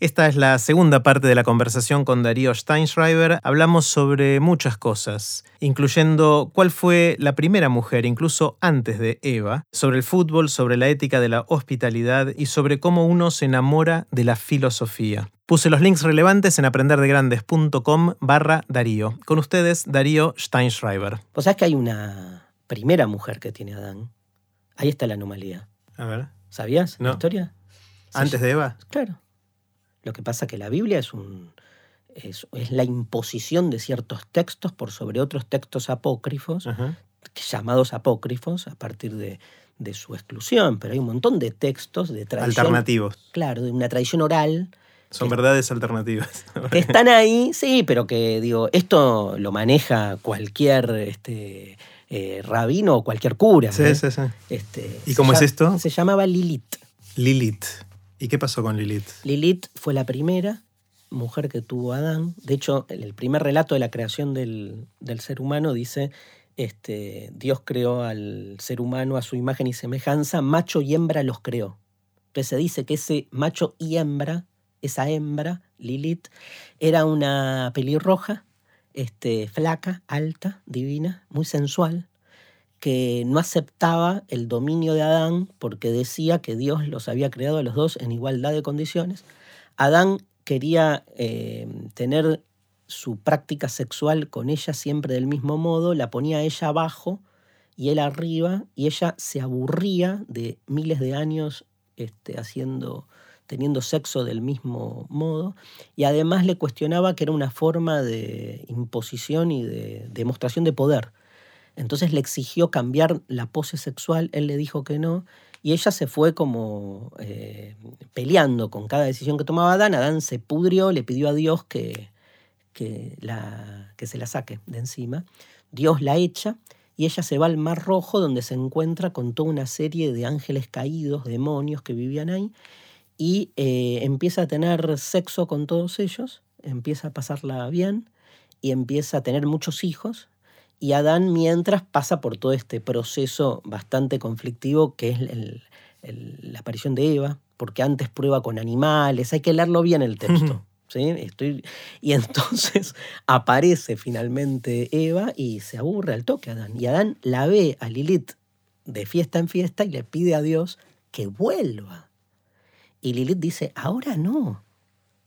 Esta es la segunda parte de la conversación con Darío Steinschreiber. Hablamos sobre muchas cosas, incluyendo cuál fue la primera mujer, incluso antes de Eva, sobre el fútbol, sobre la ética de la hospitalidad y sobre cómo uno se enamora de la filosofía. Puse los links relevantes en aprenderdegrandes.com barra Darío. Con ustedes, Darío Steinschreiber. Vos sabés que hay una primera mujer que tiene Adán. Ahí está la anomalía. A ver. ¿Sabías No. la historia? ¿Antes de Eva? Claro. Lo que pasa es que la Biblia es un es, es la imposición de ciertos textos por sobre otros textos apócrifos, Ajá. llamados apócrifos, a partir de, de su exclusión. Pero hay un montón de textos de tradición. Alternativos. Claro, de una tradición oral. Son verdades alternativas. Que están ahí, sí, pero que digo, esto lo maneja cualquier este, eh, rabino o cualquier cura. Sí, ¿eh? sí, sí. Este, ¿Y cómo es esto? Se llamaba Lilith. Lilith. ¿Y qué pasó con Lilith? Lilith fue la primera mujer que tuvo Adán. De hecho, el primer relato de la creación del, del ser humano dice, este, Dios creó al ser humano a su imagen y semejanza, macho y hembra los creó. Entonces se dice que ese macho y hembra, esa hembra, Lilith, era una pelirroja, este, flaca, alta, divina, muy sensual, que no aceptaba el dominio de Adán porque decía que Dios los había creado a los dos en igualdad de condiciones. Adán quería eh, tener su práctica sexual con ella siempre del mismo modo, la ponía ella abajo y él arriba, y ella se aburría de miles de años este, haciendo, teniendo sexo del mismo modo, y además le cuestionaba que era una forma de imposición y de demostración de poder. Entonces le exigió cambiar la pose sexual, él le dijo que no, y ella se fue como eh, peleando con cada decisión que tomaba Adán. Adán se pudrió, le pidió a Dios que, que, la, que se la saque de encima. Dios la echa y ella se va al Mar Rojo donde se encuentra con toda una serie de ángeles caídos, demonios que vivían ahí, y eh, empieza a tener sexo con todos ellos, empieza a pasarla bien y empieza a tener muchos hijos. Y Adán mientras pasa por todo este proceso bastante conflictivo que es el- el- la aparición de Eva, porque antes prueba con animales, hay que leerlo bien el texto. ¿sí? Estoy, y entonces aparece finalmente Eva y se aburre al toque Adán. Y Adán la ve a Lilith de fiesta en fiesta y le pide a Dios que vuelva. Y Lilith dice, ahora no,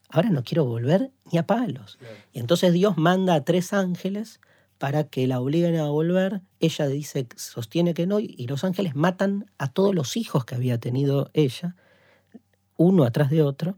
ahora no quiero volver ni a palos. Y entonces Dios manda a tres ángeles para que la obliguen a volver. Ella dice, sostiene que no, y los ángeles matan a todos los hijos que había tenido ella, uno atrás de otro,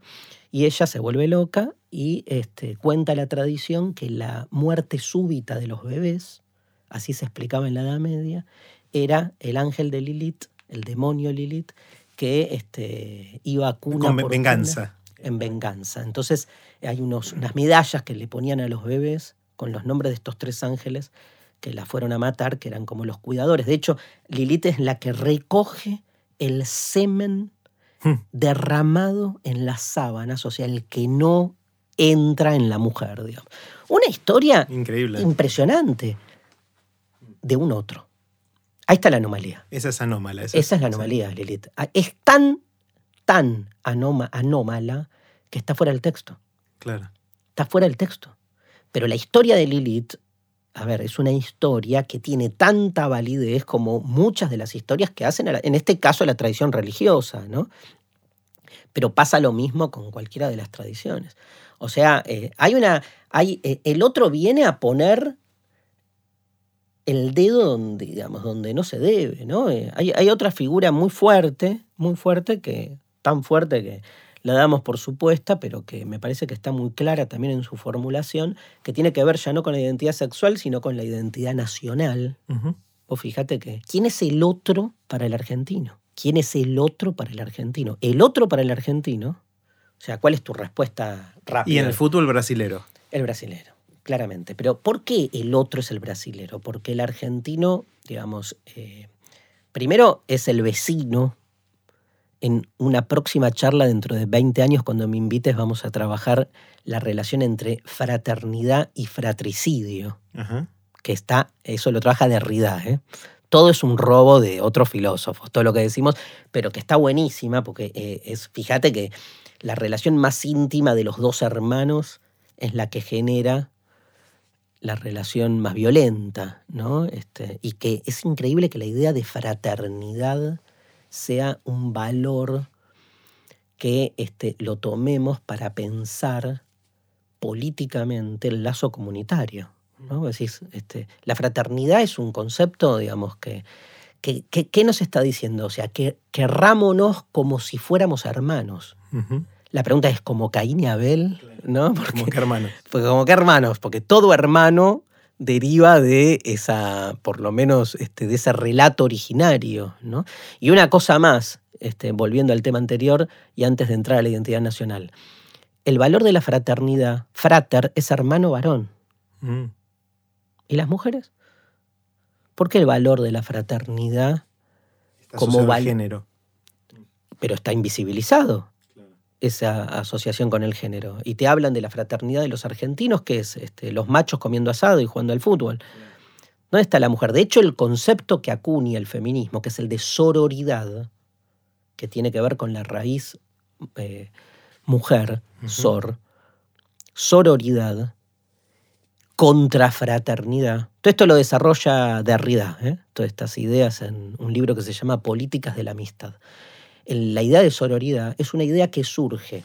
y ella se vuelve loca y este, cuenta la tradición que la muerte súbita de los bebés, así se explicaba en la Edad Media, era el ángel de Lilith, el demonio Lilith, que este, iba a cuna Con por cuna venganza. en venganza. Entonces hay unos, unas medallas que le ponían a los bebés con los nombres de estos tres ángeles que la fueron a matar, que eran como los cuidadores. De hecho, Lilith es la que recoge el semen Hmm. derramado en las sábanas, o sea, el que no entra en la mujer, digamos. Una historia Increíble. impresionante de un otro. Ahí está la anomalía. Esa es anómala. Esa, Esa es la anomalía, Lilith. Ah, Es tan, tan anoma- anómala que está fuera del texto. Claro. Está fuera del texto. Pero la historia de Lilith, a ver, es una historia que tiene tanta validez como muchas de las historias que hacen, en este caso, la tradición religiosa, ¿no? Pero pasa lo mismo con cualquiera de las tradiciones. O sea, eh, hay una. Hay, eh, el otro viene a poner el dedo donde, digamos, donde no se debe, ¿no? Eh, hay, hay otra figura muy fuerte, muy fuerte, que, tan fuerte que la damos por supuesta, pero que me parece que está muy clara también en su formulación, que tiene que ver ya no con la identidad sexual, sino con la identidad nacional. Ujú. Vos fíjate que, ¿quién es el otro para el argentino? ¿Quién es el otro para el argentino? El otro para el argentino, o sea, ¿cuál es tu respuesta rápida? Y en el fútbol brasilero. El brasilero, claramente. Pero ¿por qué el otro es el brasilero? Porque el argentino, digamos, eh, primero es el vecino. En una próxima charla dentro de 20 años, cuando me invites, vamos a trabajar la relación entre fraternidad y fratricidio, Ajá. que está, eso lo trabaja Derrida, ¿eh? Todo es un robo de otros filósofos, todo lo que decimos, pero que está buenísima, porque eh, es, fíjate que la relación más íntima de los dos hermanos es la que genera la relación más violenta, ¿no? Este, y que es increíble que la idea de fraternidad sea un valor que este, lo tomemos para pensar políticamente el lazo comunitario. ¿no? este, la fraternidad es un concepto, digamos, que, ¿Qué nos está diciendo? O sea, que querrámonos como si fuéramos hermanos. La pregunta es como Caín y Abel, ¿no? Porque, como que hermanos. Porque como que hermanos, porque todo hermano deriva de esa, por lo menos, este, de ese relato originario, ¿no? Y una cosa más, este, volviendo al tema anterior y antes de entrar a la identidad nacional. El valor de la fraternidad, frater, es hermano varón. Mm. ¿Y las mujeres? ¿Por qué el valor de la fraternidad como género? Pero está invisibilizado esa asociación con el género. Y te hablan de la fraternidad de los argentinos, que es este, los machos comiendo asado y jugando al fútbol. ¿Dónde está la mujer? De hecho, el concepto que acuña el feminismo, que es el de sororidad, que tiene que ver con la raíz eh, mujer, sor, sororidad, contrafraternidad. Todo esto lo desarrolla Derrida, ¿eh? todas estas ideas en un libro que se llama Políticas de la Amistad. La idea de sororidad es una idea que surge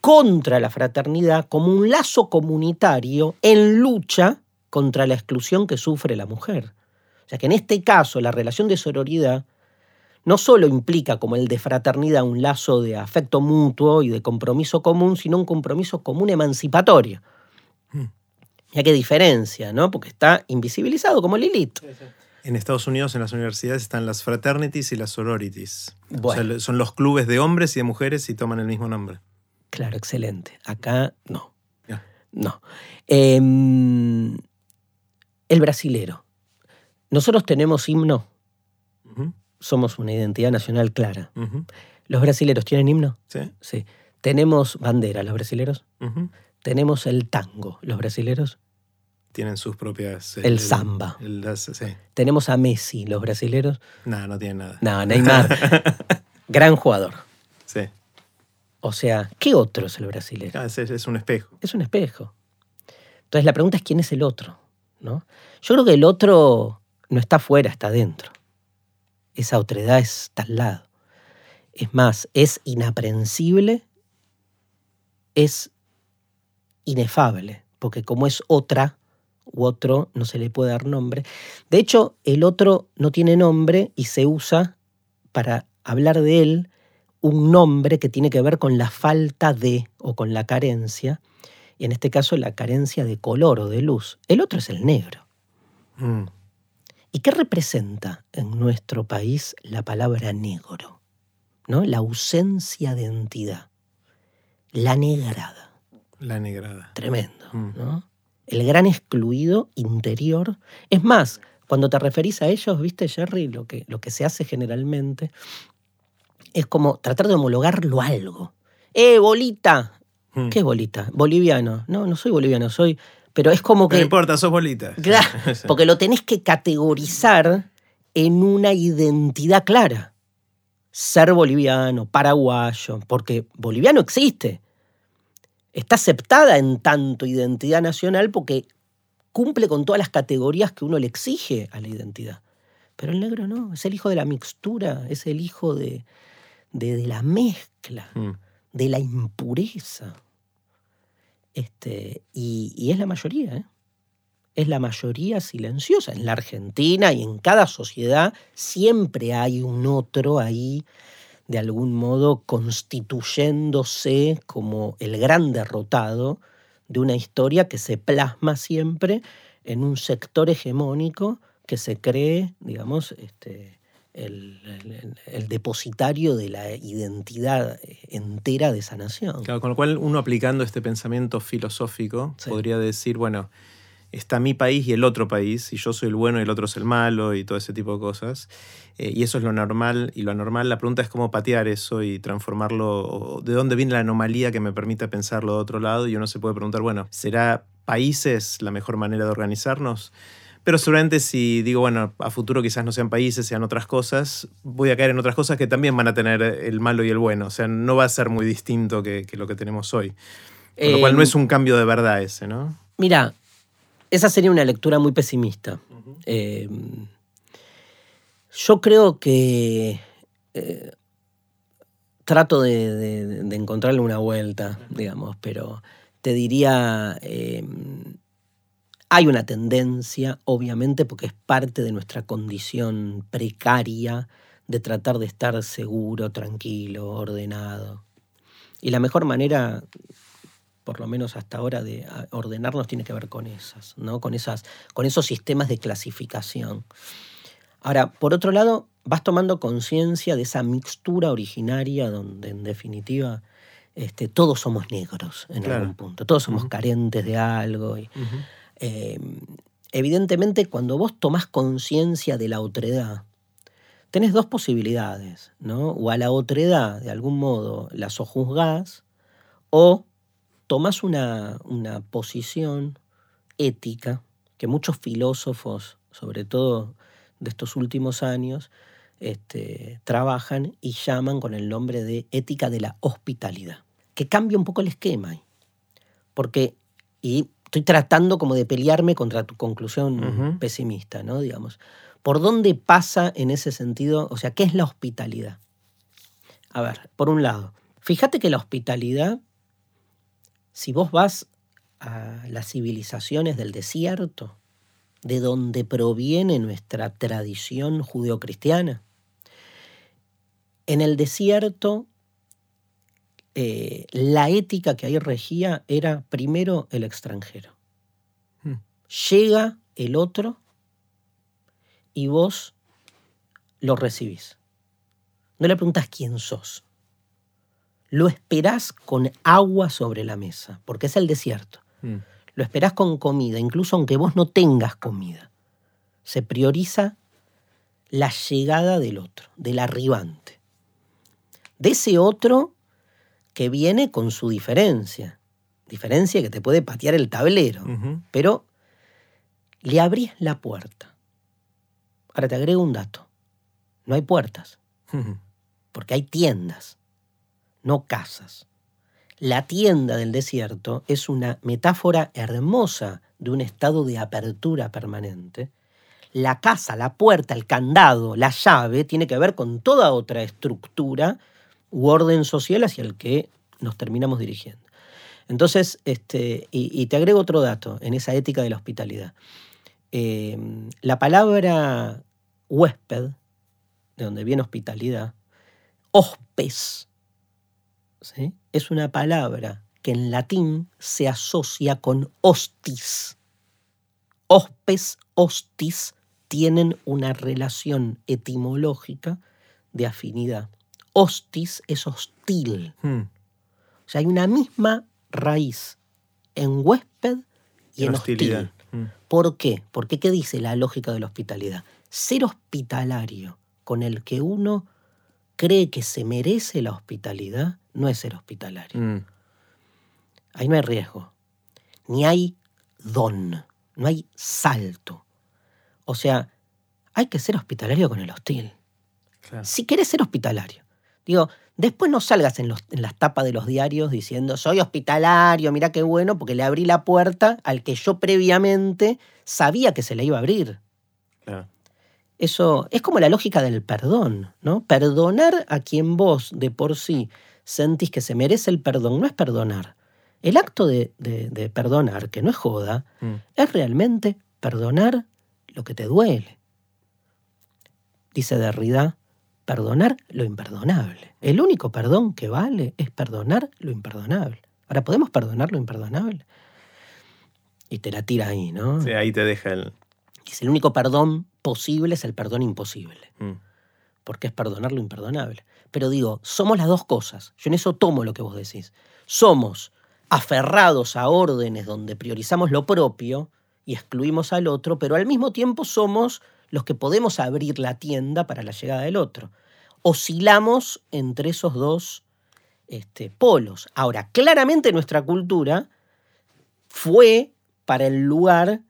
contra la fraternidad como un lazo comunitario en lucha contra la exclusión que sufre la mujer. O sea que en este caso la relación de sororidad no solo implica como el de fraternidad un lazo de afecto mutuo y de compromiso común, sino un compromiso común emancipatorio. Hmm. Ya qué diferencia, ¿no? Porque está invisibilizado como Lilith. En Estados Unidos, en las universidades, están las fraternities y las sororities. son los clubes de hombres y de mujeres y toman el mismo nombre. Claro, excelente. Acá no. No. Em, el brasilero. Nosotros tenemos himno somos una identidad nacional clara. ¿Los brasileros tienen himno? Sí. sí. ¿Tenemos bandera los brasileros? ¿Tenemos el tango los brasileros? Tienen sus propias... El, samba. ¿Tenemos a Messi los brasileros? No, no tienen nada. No, Neymar. gran jugador. Sí. O sea, ¿qué otro es el brasilero? Ah, es, un espejo. Es un espejo. Entonces la pregunta es quién es el otro, ¿no? Yo creo que el otro no está afuera, está adentro esa otredad está al lado. Es más, es inaprensible, es inefable, porque como es otra u otro, no se le puede dar nombre. De hecho, el otro no tiene nombre y se usa para hablar de él un nombre que tiene que ver con la falta de o con la carencia, y en este caso la carencia de color o de luz. El otro es el negro. Mm. ¿Y qué representa en nuestro país la palabra negro? ¿No? La ausencia de entidad. La negrada. La negrada. Tremendo, mm. ¿no? El gran excluido interior. Es más, cuando te referís a ellos, viste, Jerry, lo que, lo que se hace generalmente es como tratar de homologarlo a algo. ¡Eh, bolita! Mm. ¿Qué bolita? Boliviano. No, no soy boliviano, soy pero es como que... No importa, sos bolita. Claro, porque lo tenés que categorizar en una identidad clara. Ser boliviano, paraguayo, porque boliviano existe. Está aceptada en tanto identidad nacional porque cumple con todas las categorías que uno le exige a la identidad. Pero el negro no, es el hijo de la mixtura, es el hijo de, de, la mezcla, mm. de la impureza. Este, y, es la mayoría, ¿eh? es la mayoría silenciosa. En la Argentina y en cada sociedad siempre hay un otro ahí, de algún modo, constituyéndose como el gran derrotado de una historia que se plasma siempre en un sector hegemónico que se cree, digamos, este, el, depositario de la identidad entera de esa nación. Claro, con lo cual uno aplicando este pensamiento filosófico podría decir, bueno, está mi país y el otro país, y yo soy el bueno y el otro es el malo y todo ese tipo de cosas. Eh, y eso es lo normal, y lo anormal, la pregunta es cómo patear eso y transformarlo, de dónde viene la anomalía que me permite pensarlo de otro lado, y uno se puede preguntar, bueno, ¿será países la mejor manera de organizarnos? Pero seguramente si digo, bueno, a futuro quizás no sean países, sean otras cosas, voy a caer en otras cosas que también van a tener el malo y el bueno. O sea, no va a ser muy distinto que, lo que tenemos hoy. Con lo cual no es un cambio de verdad ese, ¿no? Mira, esa sería una lectura muy pesimista. Eh, yo creo que eh, trato de, de- de encontrarle una vuelta, digamos, pero te diría, eh, hay una tendencia, obviamente, porque es parte de nuestra condición precaria de tratar de estar seguro, tranquilo, ordenado. Y la mejor manera por lo menos hasta ahora, de ordenarnos tiene que ver con esas, ¿no? Con, esas, con esos sistemas de clasificación. Ahora, por otro lado, vas tomando conciencia de esa mixtura originaria donde, en definitiva, este, todos somos negros en Claro. algún punto, todos somos carentes de algo. y, eh, evidentemente, cuando vos tomás conciencia de la otredad, tenés dos posibilidades, ¿no? O a la otredad, de algún modo, la sojuzgás, o tomás una, una posición ética que muchos filósofos, sobre todo de estos últimos años, este, trabajan y llaman con el nombre de ética de la hospitalidad, que cambia un poco el esquema. Porque, y estoy tratando como de pelearme contra tu conclusión pesimista, ¿no? Digamos, ¿por dónde pasa en ese sentido? O sea, ¿qué es la hospitalidad? A ver, por un lado, fíjate que la hospitalidad, si vos vas a las civilizaciones del desierto, de donde proviene nuestra tradición judeocristiana, en el desierto eh, la ética que ahí regía era primero el extranjero. Hmm. Llega el otro y vos lo recibís. No le preguntas quién sos. Lo esperás con agua sobre la mesa, porque es el desierto. Mm. Lo esperás con comida, incluso aunque vos no tengas comida. Se prioriza la llegada del otro, del arribante. De ese otro que viene con su diferencia. Diferencia que te puede patear el tablero. Pero le abrís la puerta. Ahora te agrego un dato. No hay puertas, porque hay tiendas, no casas. La tienda del desierto es una metáfora hermosa de un estado de apertura permanente. La casa, la puerta, el candado, la llave tiene que ver con toda otra estructura u orden social hacia el que nos terminamos dirigiendo. Entonces, este, y, te agrego otro dato en esa ética de la hospitalidad. Eh, la palabra huésped, de donde viene hospitalidad, hospes, ¿sí? es una palabra que en latín se asocia con hostis. Hospes, hostis tienen una relación etimológica de afinidad. Hostis es hostil. Mm. O sea, hay una misma raíz en huésped y en, En hostil. hostilidad. Mm. ¿Por qué? Porque ¿qué dice la lógica de la hospitalidad? Ser hospitalario con el que uno cree que se merece la hospitalidad no es ser hospitalario. Mm. Ahí no hay riesgo. Ni hay don. No hay salto. O sea, hay que ser hospitalario con el hostil. Claro. Si querés ser hospitalario. Digo, después no salgas en, los- en las tapas de los diarios diciendo, soy hospitalario, mira qué bueno, porque le abrí la puerta al que yo previamente sabía que se le iba a abrir. Claro. Eso es como la lógica del perdón, ¿no? Perdonar a quien vos de por sí sentís que se merece el perdón no es perdonar. El acto de, de- de perdonar, que no es joda, Mm. es realmente perdonar lo que te duele. Dice Derrida, perdonar lo imperdonable. El único perdón que vale es perdonar lo imperdonable. Ahora, ¿podemos perdonar lo imperdonable? Y te la tira ahí, ¿no? Sí, ahí te deja el. Dice, el único perdón posible es el perdón imposible, Mm. porque es perdonar lo imperdonable. Pero digo, somos las dos cosas. Yo en eso tomo lo que vos decís. Somos aferrados a órdenes donde priorizamos lo propio y excluimos al otro, pero al mismo tiempo somos los que podemos abrir la tienda para la llegada del otro. Oscilamos entre esos dos este, polos. Ahora, claramente nuestra cultura fue para el lugar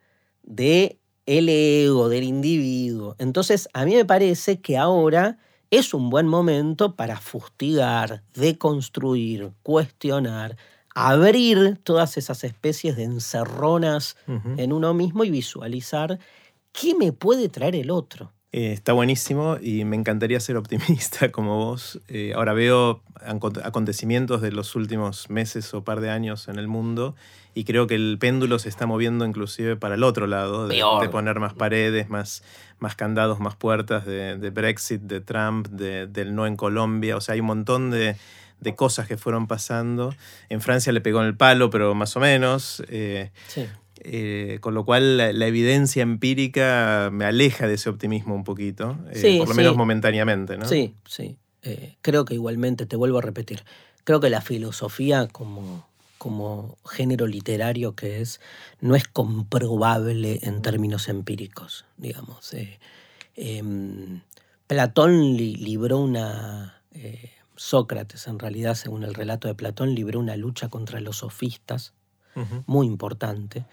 de el ego del individuo. Entonces, a mí me parece que ahora es un buen momento para fustigar, deconstruir, cuestionar, abrir todas esas especies de encerronas en uno mismo y visualizar qué me puede traer el otro. Eh, está buenísimo y me encantaría ser optimista como vos. Eh, ahora veo acontecimientos de los últimos meses o par de años en el mundo y creo que el péndulo se está moviendo inclusive para el otro lado, de, poner más paredes, más, más candados, más puertas, de, Brexit, de Trump, del no en Colombia. O sea, hay un montón de, cosas que fueron pasando. En Francia le pegó en el palo, pero más o menos. Eh, sí. Eh, con lo cual la, evidencia empírica me aleja de ese optimismo un poquito, eh, por lo menos momentáneamente. ¿no? Sí, sí. Eh, creo que igualmente, te vuelvo a repetir, creo que la filosofía como, como género literario que es, no es comprobable en términos empíricos, digamos. Em, Platón libró una... Sócrates, en realidad, según el relato de Platón, libró una lucha contra los sofistas, muy importante.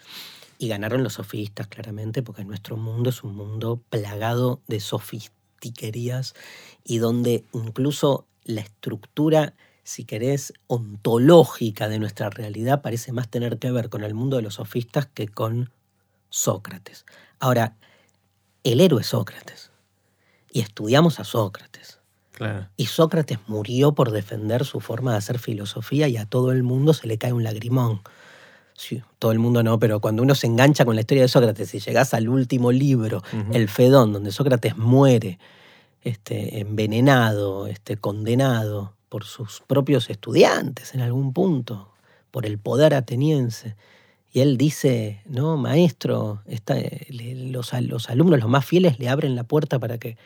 Y ganaron los sofistas, claramente, porque nuestro mundo es un mundo plagado de sofistiquerías y donde incluso la estructura, si querés, ontológica de nuestra realidad parece más tener que ver con el mundo de los sofistas que con Sócrates. Ahora, el héroe es Sócrates. Y estudiamos a Sócrates. Y Sócrates murió por defender su forma de hacer filosofía y a todo el mundo se le cae un lagrimón todo el mundo no, pero cuando uno se engancha con la historia de Sócrates y llegas al último libro, El Fedón, donde Sócrates muere este, envenenado, este, condenado por sus propios estudiantes en algún punto, por el poder ateniense. Y él dice, no, maestro, los, los alumnos, los más fieles, le abren la puerta para que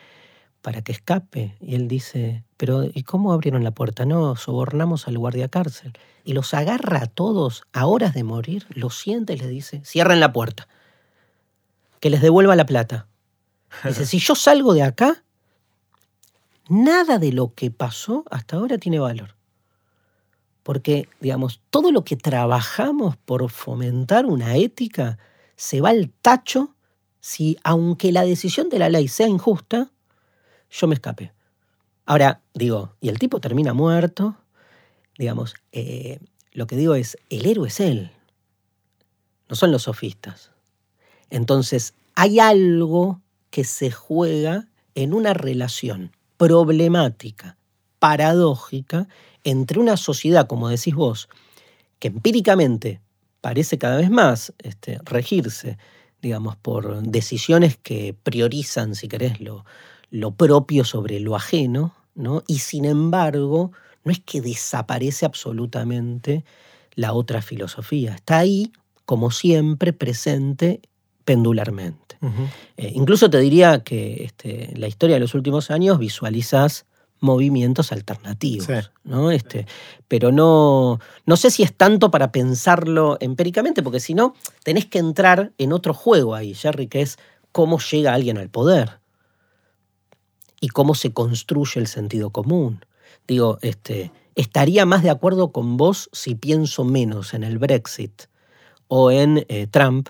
para que escape. Y él dice, pero ¿y cómo abrieron la puerta? No, sobornamos al guardia cárcel. Y los agarra a todos a horas de morir, los siente y les dice, cierren la puerta, que les devuelva la plata. Dice, si yo salgo de acá, nada de lo que pasó hasta ahora tiene valor. Porque, digamos, todo lo que trabajamos por fomentar una ética se va al tacho si, aunque la decisión de la ley sea injusta, yo me escapé. Ahora, digo, y el tipo termina muerto, digamos, eh, lo que digo es, el héroe es él, no son los sofistas. Entonces, hay algo que se juega en una relación problemática, paradójica, entre una sociedad, como decís vos, que empíricamente parece cada vez más este, regirse, digamos, por decisiones que priorizan, si querés, lo, lo propio sobre lo ajeno, ¿no? Y sin embargo, no es que desaparece absolutamente la otra filosofía. Está ahí, como siempre, presente pendularmente. Eh, incluso te diría que este, la historia de los últimos años visualizas movimientos alternativos, ¿no? Este, pero no, no sé si es tanto para pensarlo empíricamente, porque si no, tenés que entrar en otro juego ahí, Jerry, que es cómo llega alguien al poder y cómo se construye el sentido común. Digo, este, estaría más de acuerdo con vos si pienso menos en el Brexit o en eh, Trump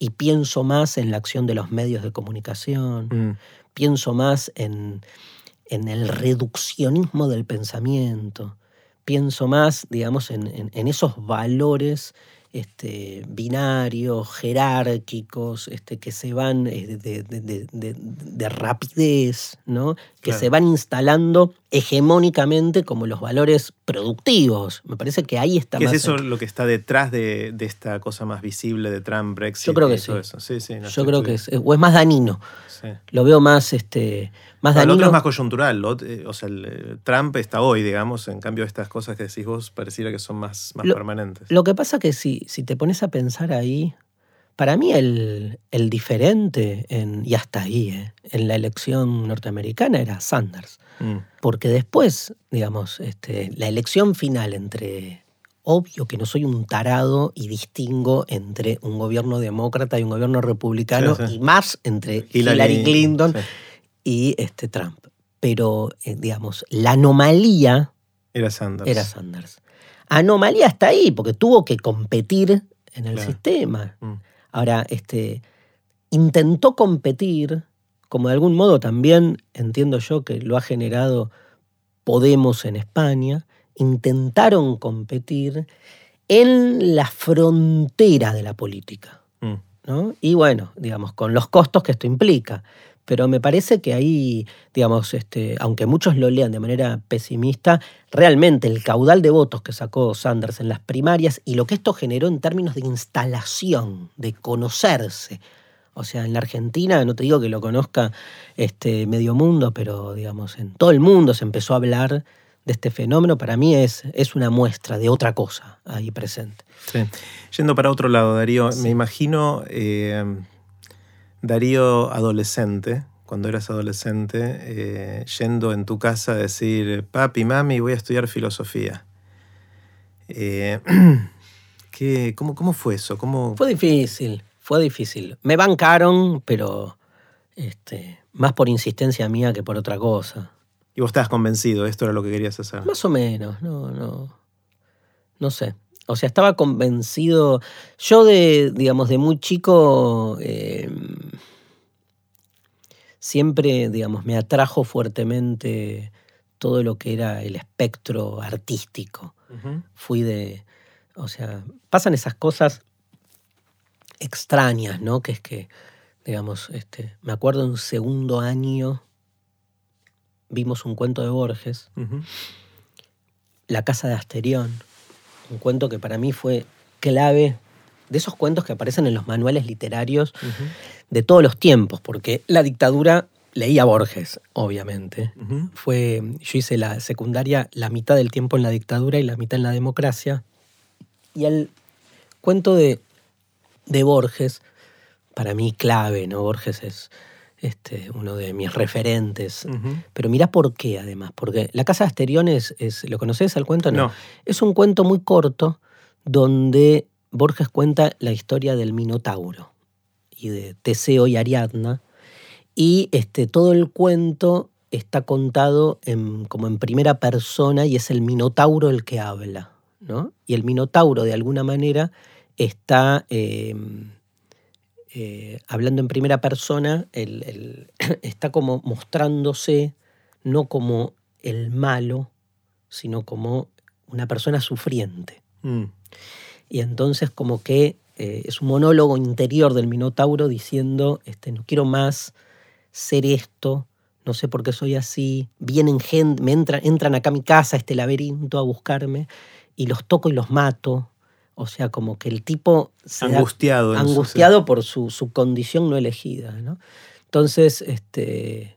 y pienso más en la acción de los medios de comunicación, mm. pienso más en, en, el reduccionismo del pensamiento, pienso más, digamos, en, en esos valores este, binarios, jerárquicos, este, que se van eh, de, rapidez, ¿no? que se van instalando hegemónicamente como los valores productivos. Me parece que ahí está ¿Qué es eso lo que está detrás de, esta cosa más visible de Trump, Brexit? Yo creo que sí. Yo creo que es, o es más Lo veo más, este, más dañino. El otro es más coyuntural. Eh, o sea, eh, Trump está hoy, digamos. En cambio, estas cosas que decís vos pareciera que son más, más permanentes. Lo que pasa que si, si te pones a pensar ahí, para mí el, el diferente, en, y hasta ahí, eh, en la elección norteamericana era Sanders. Mm. Porque después, digamos, este, la elección final entre obvio que no soy un tarado y distingo entre un gobierno demócrata y un gobierno republicano y más entre Hillary, Clinton y este Trump. Pero, eh, digamos, la anomalía era Sanders. Era Sanders. Anomalía está ahí, porque tuvo que competir en el sistema. Mm. Ahora, este, intentó competir, como de algún modo también entiendo yo que lo ha generado Podemos en España, intentaron competir en la frontera de la política. Mm. ¿no? Y bueno, digamos, con los costos que esto implica. Pero me parece que ahí, digamos, este, aunque muchos lo lean de manera pesimista, realmente el caudal de votos que sacó Sanders en las primarias y lo que esto generó en términos de instalación, de conocerse. O sea, en la Argentina, no te digo que lo conozca este medio mundo, pero digamos, en todo el mundo se empezó a hablar de este fenómeno, para mí es, es una muestra de otra cosa ahí presente. Sí. Yendo para otro lado, Darío, me imagino eh, Darío adolescente, cuando eras adolescente, eh, yendo en tu casa a decir, papi, mami, voy a estudiar filosofía. Eh, ¿qué, cómo, ¿Cómo fue eso? ¿Cómo... Fue difícil, fue difícil. Me bancaron, pero este, más por insistencia mía que por otra cosa. Y vos estabas convencido, esto era lo que querías hacer. Más o menos, no, no. No sé. O sea, estaba convencido. Yo de, digamos, de muy chico. eh, siempre, digamos, me atrajo fuertemente todo lo que era el espectro artístico. Fui de. O sea, pasan esas cosas extrañas, ¿no? Que es que, digamos, este, me acuerdo en segundo año vimos un cuento de Borges. La casa de Asterión, un cuento que para mí fue clave, de esos cuentos que aparecen en los manuales literarios de todos los tiempos, porque la dictadura leía Borges, obviamente. Fue, yo hice la secundaria la mitad del tiempo en la dictadura y la mitad en la democracia. Y el cuento de, de Borges, para mí clave, ¿no? Borges es este, uno de mis referentes. Pero mirá por qué, además. Porque La Casa de Asterión es, es- ¿lo conoces al cuento? No. Es un cuento muy corto donde Borges cuenta la historia del Minotauro y de Teseo y Ariadna. Y este, todo el cuento está contado en- como en primera persona y es el Minotauro el que habla. ¿no? Y el Minotauro, de alguna manera, está eh, eh, hablando en primera persona, está como mostrándose no como el malo, sino como una persona sufriente. Mm. Y entonces como que eh, es un monólogo interior del Minotauro diciendo, este, no quiero más ser esto, no sé por qué soy así, vienen gente, me entran, entran acá a mi casa, a este laberinto, a buscarme, y los toco y los mato. O sea, como que el tipo se da- Angustiado. su- angustiado por su, su condición no elegida. ¿no? Entonces, este,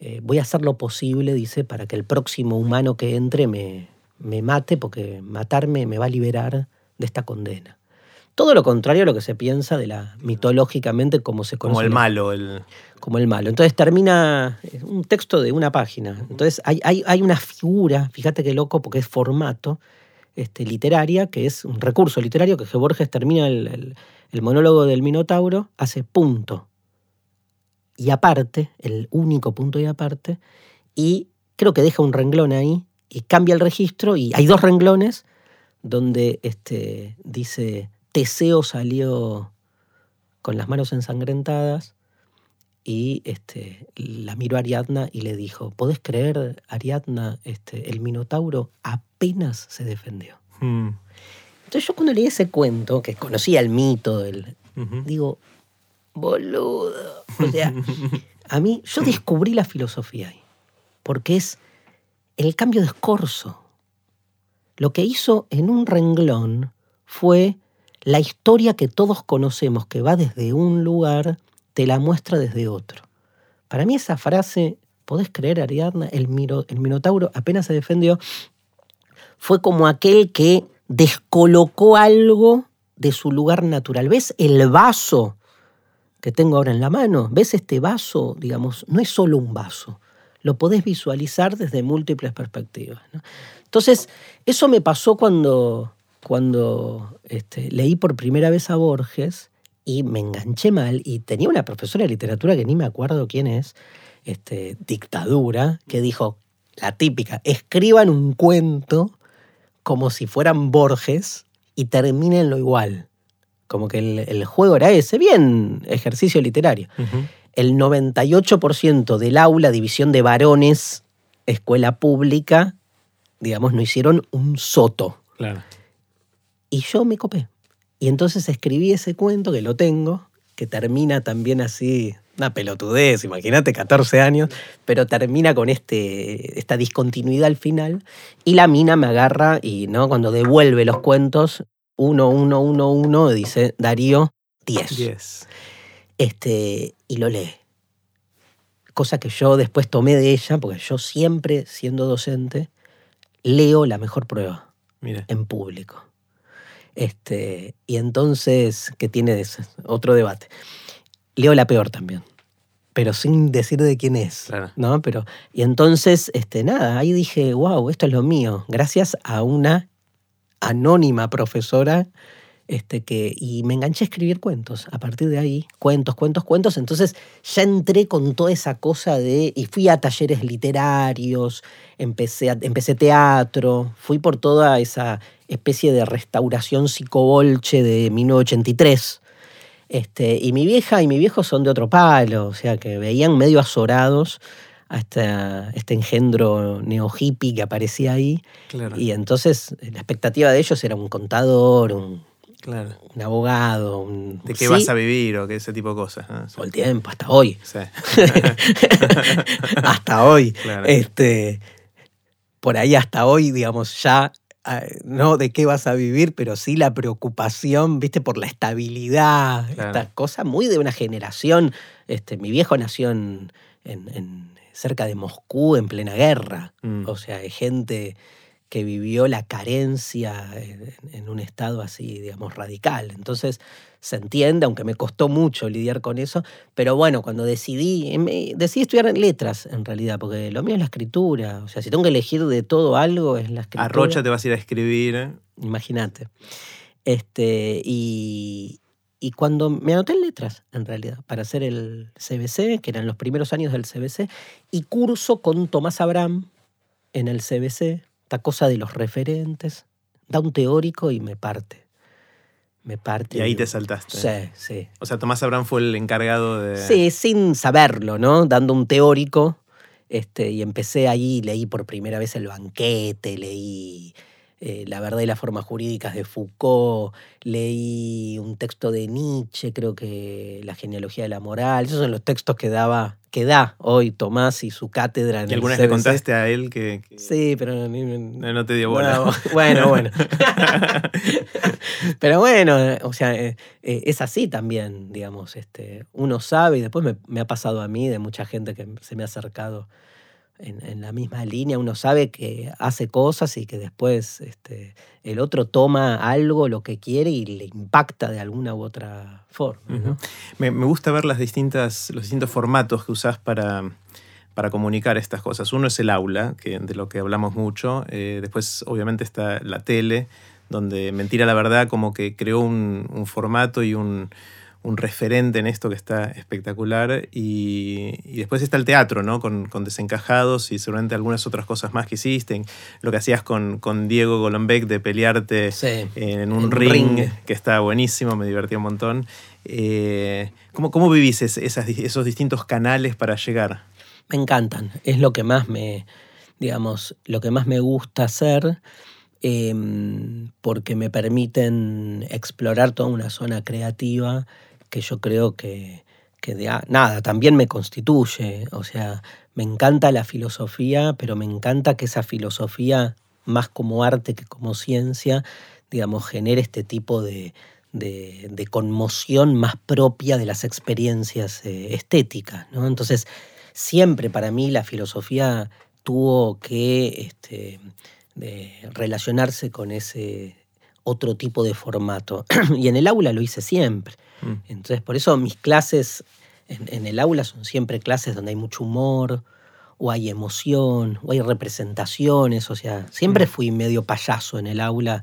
eh, voy a hacer lo posible, dice, para que el próximo humano que entre me, me mate, porque matarme me va a liberar de esta condena. Todo lo contrario a lo que se piensa de la mitológicamente como se conoce. Como el malo. El... como el malo. Entonces termina es un texto de una página. Entonces hay, hay, hay una figura, fíjate qué loco, porque es formato este, literaria, que es un recurso literario que Borges termina el, monólogo del Minotauro, hace punto. Y aparte, el único punto y aparte, y creo que deja un renglón ahí y cambia el registro y hay dos renglones donde este, dice Teseo salió con las manos ensangrentadas y este, la miró a Ariadna y le dijo, ¿podés creer, Ariadna, este, el Minotauro apenas se defendió? Mm. Entonces yo cuando leí ese cuento, que conocía el mito, del, digo, boludo. O sea, a mí, yo descubrí la filosofía ahí, porque es el cambio de escorzo. Lo que hizo en un renglón fue la historia que todos conocemos, que va desde un lugar, te la muestra desde otro. Para mí esa frase, ¿podés creer, Ariadna? El, miro- el Minotauro apenas se defendió, fue como aquel que descolocó algo de su lugar natural. ¿Ves el vaso que tengo ahora en la mano? ¿Ves este vaso? Digamos, no es solo un vaso. Lo podés visualizar desde múltiples perspectivas. Entonces, eso me pasó cuando, cuando este, leí por primera vez a Borges y me enganché mal y tenía una profesora de literatura que ni me acuerdo quién es, este, dictadura, que dijo, la típica, escriban un cuento como si fueran Borges y termínenlo igual. Como que el, juego era ese, bien ejercicio literario. El 98% del aula, división de varones, escuela pública, digamos, no hicieron un soto. Claro. Y yo me copé. Y entonces escribí ese cuento, que lo tengo, que termina también así, una pelotudez, imagínate, 14 años, pero termina con este, esta discontinuidad al final. Y la mina me agarra y ¿no? cuando devuelve los cuentos, uno, uno, uno, uno, dice Darío 10. Este, y lo lee. Cosa que yo después tomé de ella, porque yo siempre, siendo docente, leo la mejor prueba en público. Este, y entonces, ¿qué tiene otro debate? Leo la peor también, pero sin decir de quién es. ¿no? Pero, y entonces, este, nada, ahí dije, wow, esto es lo mío, gracias a una anónima profesora este, que, y me enganché a escribir cuentos. A partir de ahí, cuentos, cuentos, cuentos. Entonces ya entré con toda esa cosa de. Y fui a talleres literarios, empecé, empecé teatro, fui por toda esa especie de restauración psicobolche de 1983. Este, y mi vieja y mi viejo son de otro palo, o sea que veían medio azorados a este engendro neo-hippie que aparecía ahí. Y entonces la expectativa de ellos era un contador, un un abogado. ¿De qué vas a vivir o qué ese tipo de cosas? Todo el tiempo, hasta hoy. hasta hoy. Este, por ahí hasta hoy, digamos, ya ah, no de qué vas a vivir, pero sí la preocupación, viste, por la estabilidad, esta cosa muy de una generación. Este, mi viejo nació en, cerca de Moscú en plena guerra, mm. o sea, hay gente que vivió la carencia en, un estado así, digamos, radical. Entonces, se entiende, aunque me costó mucho lidiar con eso, pero bueno, cuando decidí, em, eh, decidí estudiar letras en realidad, porque lo mío es la escritura, o sea, si tengo que elegir de todo algo es la escritura. A Rocha te vas a ir a escribir. Imagínate. Este, y, y cuando me anoté en letras, en realidad, para hacer el CBC, que eran los primeros años del CBC, y curso con Tomás Abraham en el CBC, esta cosa de los referentes, da un teórico y me parte. Me parte. Y ahí te saltaste. Sí, sí. O sea, Tomás Abraham fue el encargado de. Sí, sin saberlo, ¿no? Dando un teórico. Este, y empecé ahí, leí por primera vez el banquete, leí eh, La verdad y las formas jurídicas de Foucault, leí un texto de Nietzsche, creo que La genealogía de la moral. Esos son los textos que daba que da hoy Tomás y su cátedra en ¿Y alguna vez le contaste a él que, Sí, pero no, te dio bola. bueno, bueno. pero bueno, o sea, eh, eh, es así también, digamos. Este, uno sabe y después me, me, ha pasado a mí de mucha gente que se me ha acercado en, la misma línea, uno sabe que hace cosas y que después este, el otro toma algo, lo que quiere y le impacta de alguna u otra forma. me, gusta ver las distintas, los distintos formatos que usás para, para comunicar estas cosas. Uno es el aula, que, de lo que hablamos mucho. Eh, después, obviamente, está la tele, donde Mentira la Verdad como que creó un formato y un un referente en esto que está espectacular. Y, después está el teatro, ¿no? Con, Desencajados y seguramente algunas otras cosas más que hiciste. Lo que hacías con, con Diego Golombek de pelearte en un ring, que está buenísimo, me divertí un montón. Eh, ¿cómo, ¿cómo, vivís esos distintos canales para llegar? Me encantan, es lo que más me, digamos, lo que más me gusta hacer. Em, porque me permiten explorar toda una zona creativa que yo creo que, de, nada, también me constituye. O sea, me encanta la filosofía, pero me encanta que esa filosofía, más como arte que como ciencia, digamos, genere este tipo de, de, conmoción más propia de las experiencias eh, estéticas. ¿no? Entonces, siempre para mí la filosofía tuvo que este, relacionarse con ese otro tipo de formato. y en el aula lo hice siempre. Mm. Entonces, por eso mis clases en, el aula son siempre clases donde hay mucho humor, o hay emoción, o hay representaciones. O sea, siempre mm. fui medio payaso en el aula,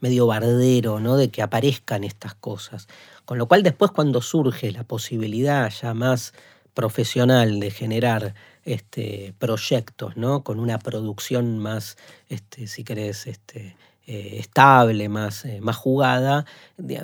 medio bardero, ¿no? De que aparezcan estas cosas. Con lo cual, después, cuando surge la posibilidad ya más profesional de generar este, proyectos, ¿no? Con una producción más, este, si querés, este, eh, estable, más, eh, más jugada,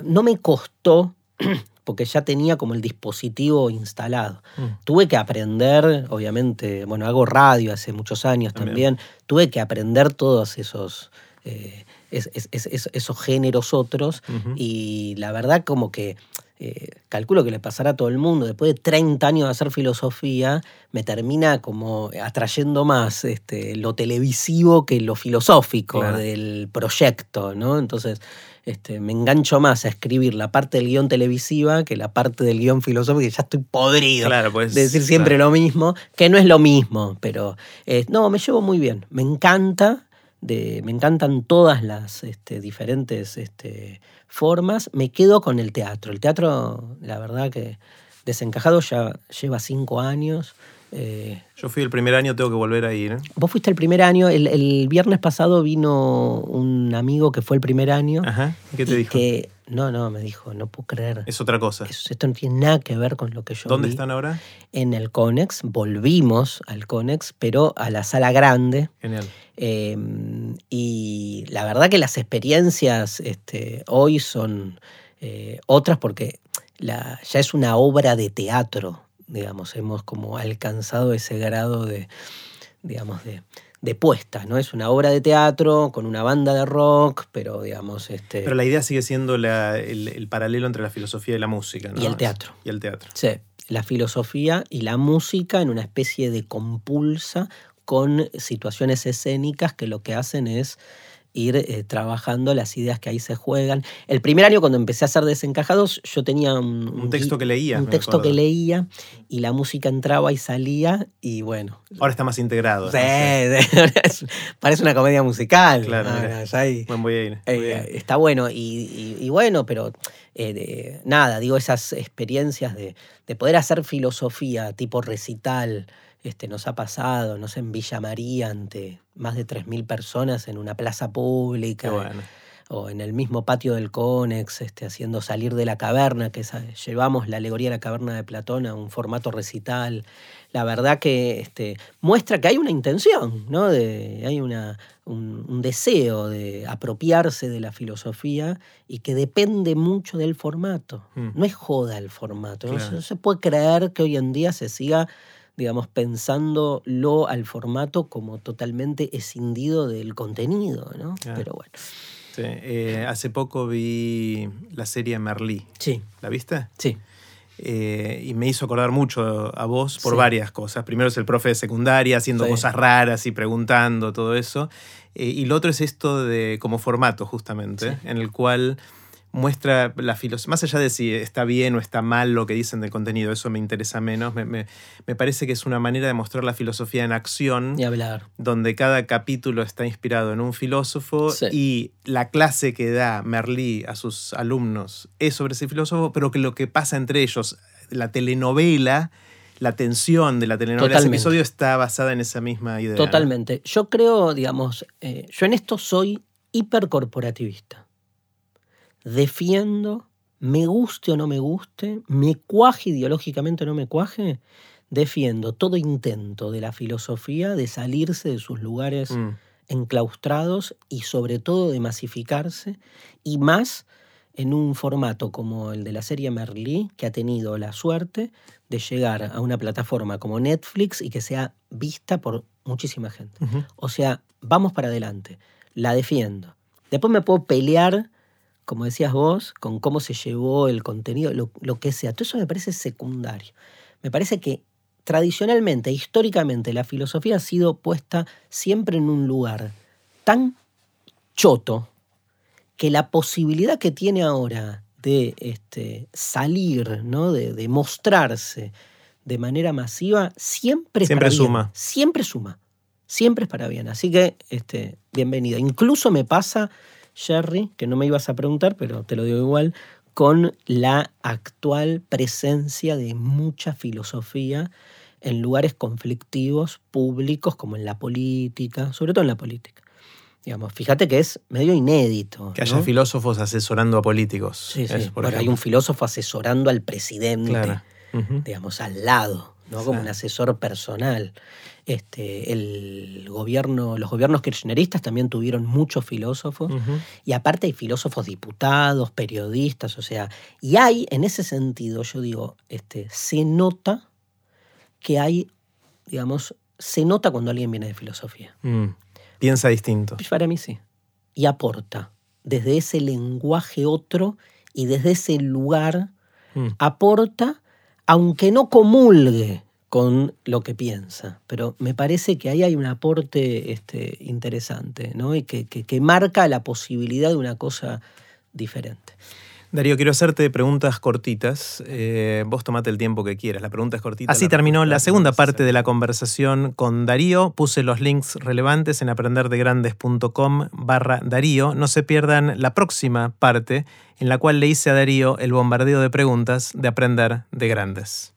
no me costó porque ya tenía como el dispositivo instalado. Mm. Tuve que aprender, obviamente, bueno, hago radio hace muchos años también, tuve que aprender todos esos, eh, es- es- es- es- esos géneros otros y la verdad como que eh, calculo que le pasará a todo el mundo, después de 30 años de hacer filosofía, me termina como atrayendo más este, lo televisivo que lo filosófico Claro. del proyecto, ¿no? Entonces, este, me engancho más a escribir la parte del guion televisiva que la parte del guion filosófico, que ya estoy podrido Claro, pues. de decir siempre claro. lo mismo, que no es lo mismo, pero eh, no, me llevo muy bien. Me encanta, me encantan todas las este, diferentes este, formas. Me quedo con el teatro. El teatro, la verdad que desencajado ya lleva cinco años. Eh, Yo fui el primer año, tengo que volver a ir. ¿eh? vos fuiste el primer año, el, el viernes pasado vino un amigo que fue el primer año. Ajá. ¿y ¿Qué te y dijo? que- no, no, me dijo, no puedo creer. Es otra cosa. Eso- esto no tiene nada que ver con lo que yo ¿Dónde vi están ahora? en el Conex, volvimos al Conex, pero a la sala grande. Genial. eh, y la verdad que las experiencias este, hoy son eh, otras porque la- ya es una obra de teatro, digamos, hemos como alcanzado ese grado de, digamos, de, de puesta, ¿no? Es una obra de teatro con una banda de rock, pero digamos, este, Pero la idea sigue siendo la- el, el paralelo entre la filosofía y la música, ¿no? Y el teatro. Y el teatro. Sí, la filosofía y la música en una especie de compulsa con situaciones escénicas que lo que hacen es ir eh, trabajando las ideas que ahí se juegan. El primer año cuando empecé a hacer desencajados, yo tenía un, Un texto que leías, Un texto que leía y la música entraba y salía y bueno. Ahora está más integrado. sí, parece una comedia musical. Claro, Ah, ya ahí- Bueno, voy a ir. voy a eh, ir. está bueno y, y- y bueno, pero eh, de- nada, digo, esas experiencias de, de poder hacer filosofía tipo recital, este, nos ha pasado, no sé, en Villa María, ante más de 3.000 personas en una plaza pública, bueno. o en el mismo patio del Conex, este, haciendo salir de la caverna, que llevamos la alegoría de la caverna de Platón a un formato recital. La verdad que este, muestra que hay una intención, ¿no? De, hay una, un, un deseo de apropiarse de la filosofía y que depende mucho del formato. Mm. No es joda el formato. No se puede creer que hoy en día se siga digamos, pensándolo al formato como totalmente escindido del contenido, ¿no? Claro. Pero bueno. Sí, eh, hace poco vi la serie Merlí. Sí, ¿La viste? sí. Eh, y me hizo acordar mucho a vos por Sí. varias cosas. Primero es el profe de secundaria haciendo Sí. cosas raras y preguntando, todo eso. Eh, y lo otro es esto de como formato, justamente, Sí. en el cual muestra la filosofía, más allá de si está bien o está mal lo que dicen del contenido, eso me interesa menos, me, me- me parece que es una manera de mostrar la filosofía en acción Ni hablar. donde cada capítulo está inspirado en un filósofo Sí. y la clase que da Merlí a sus alumnos es sobre ese filósofo, pero que lo que pasa entre ellos, la telenovela, la tensión de la telenovela, ese episodio está basada en esa misma idea. ¿no? Totalmente. Yo creo, digamos, eh, yo en esto soy hipercorporativista. Defiendo, me guste o no me guste, me cuaje ideológicamente o no me cuaje, defiendo todo intento de la filosofía de salirse de sus lugares Mm, enclaustrados y sobre todo de masificarse y más en un formato como el de la serie Merlí, que ha tenido la suerte de llegar a una plataforma como Netflix y que sea vista por muchísima gente. O sea, vamos para adelante, la defiendo. Después me puedo pelear, como decías vos, con cómo se llevó el contenido, lo, lo que sea. Todo eso me parece secundario. Me parece que tradicionalmente, históricamente, la filosofía ha sido puesta siempre en un lugar tan choto que la posibilidad que tiene ahora de este, salir, ¿no? de, de mostrarse de manera masiva, siempre es Siempre bien. suma. Siempre suma. Siempre es para bien. Así que, este, bienvenida. Incluso me pasa, Jerry, que no me ibas a preguntar, pero te lo digo igual, con la actual presencia de mucha filosofía en lugares conflictivos públicos como en la política, sobre todo en la política. Digamos, fíjate que es medio inédito. Que haya filósofos asesorando a políticos. Sí, sí. Es, por Bueno, hay un filósofo asesorando al presidente, Claro. Digamos, al lado, ¿no? Como un asesor personal. Este, el gobierno, los gobiernos kirchneristas también tuvieron muchos filósofos, y aparte hay filósofos diputados, periodistas, o sea, y hay, en ese sentido, yo digo, este, se nota que hay, digamos, se nota cuando alguien viene de filosofía. Mm. Piensa distinto. Para mí sí. Y aporta desde ese lenguaje otro y desde ese lugar mm. aporta, aunque no comulgue con lo que piensa. Pero me parece que ahí hay un aporte este, interesante, ¿no? Y que, que marca la posibilidad de una cosa diferente. Darío, quiero hacerte preguntas cortitas. Eh, vos tomate el tiempo que quieras. La pregunta es cortita. Así terminó la segunda parte de la conversación con Darío. Puse los links relevantes en aprenderdegrandes.com barra Darío. No se pierdan la próxima parte en la cual le hice a Darío el bombardeo de preguntas de Aprender de Grandes.